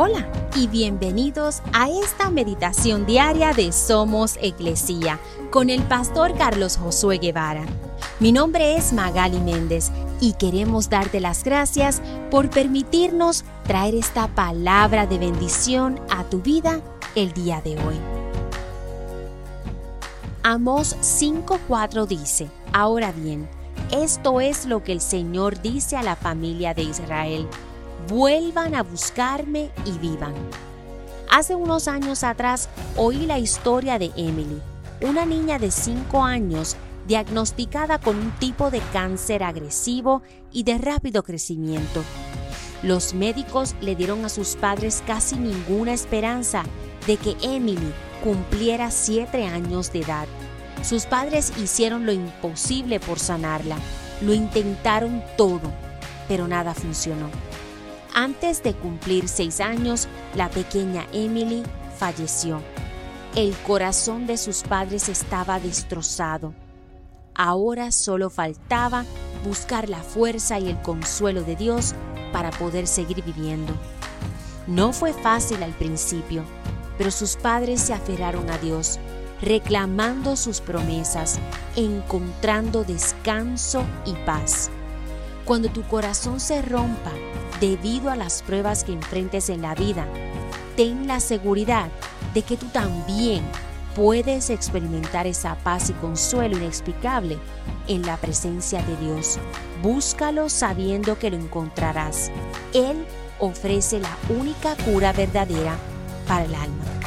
Hola y bienvenidos a esta meditación diaria de Somos Iglesia con el pastor Carlos Josué Guevara. Mi nombre es Magali Méndez y queremos darte las gracias por permitirnos traer esta palabra de bendición a tu vida el día de hoy. Amos 5:4 dice, Ahora bien, esto es lo que el Señor dice a la familia de Israel vuelvan a buscarme y vivan. Hace unos años atrás oí la historia de Emily, una niña de 5 años diagnosticada con un tipo de cáncer agresivo y de rápido crecimiento. Los médicos le dieron a sus padres casi ninguna esperanza de que Emily cumpliera 7 años de edad. Sus padres hicieron lo imposible por sanarla, lo intentaron todo, pero nada funcionó. Antes de cumplir seis años, la pequeña Emily falleció. El corazón de sus padres estaba destrozado. Ahora solo faltaba buscar la fuerza y el consuelo de Dios para poder seguir viviendo. No fue fácil al principio, pero sus padres se aferraron a Dios, reclamando sus promesas, encontrando descanso y paz. Cuando tu corazón se rompa debido a las pruebas que enfrentes en la vida, ten la seguridad de que tú también puedes experimentar esa paz y consuelo inexplicable en la presencia de Dios. Búscalo sabiendo que lo encontrarás. Él ofrece la única cura verdadera para el alma.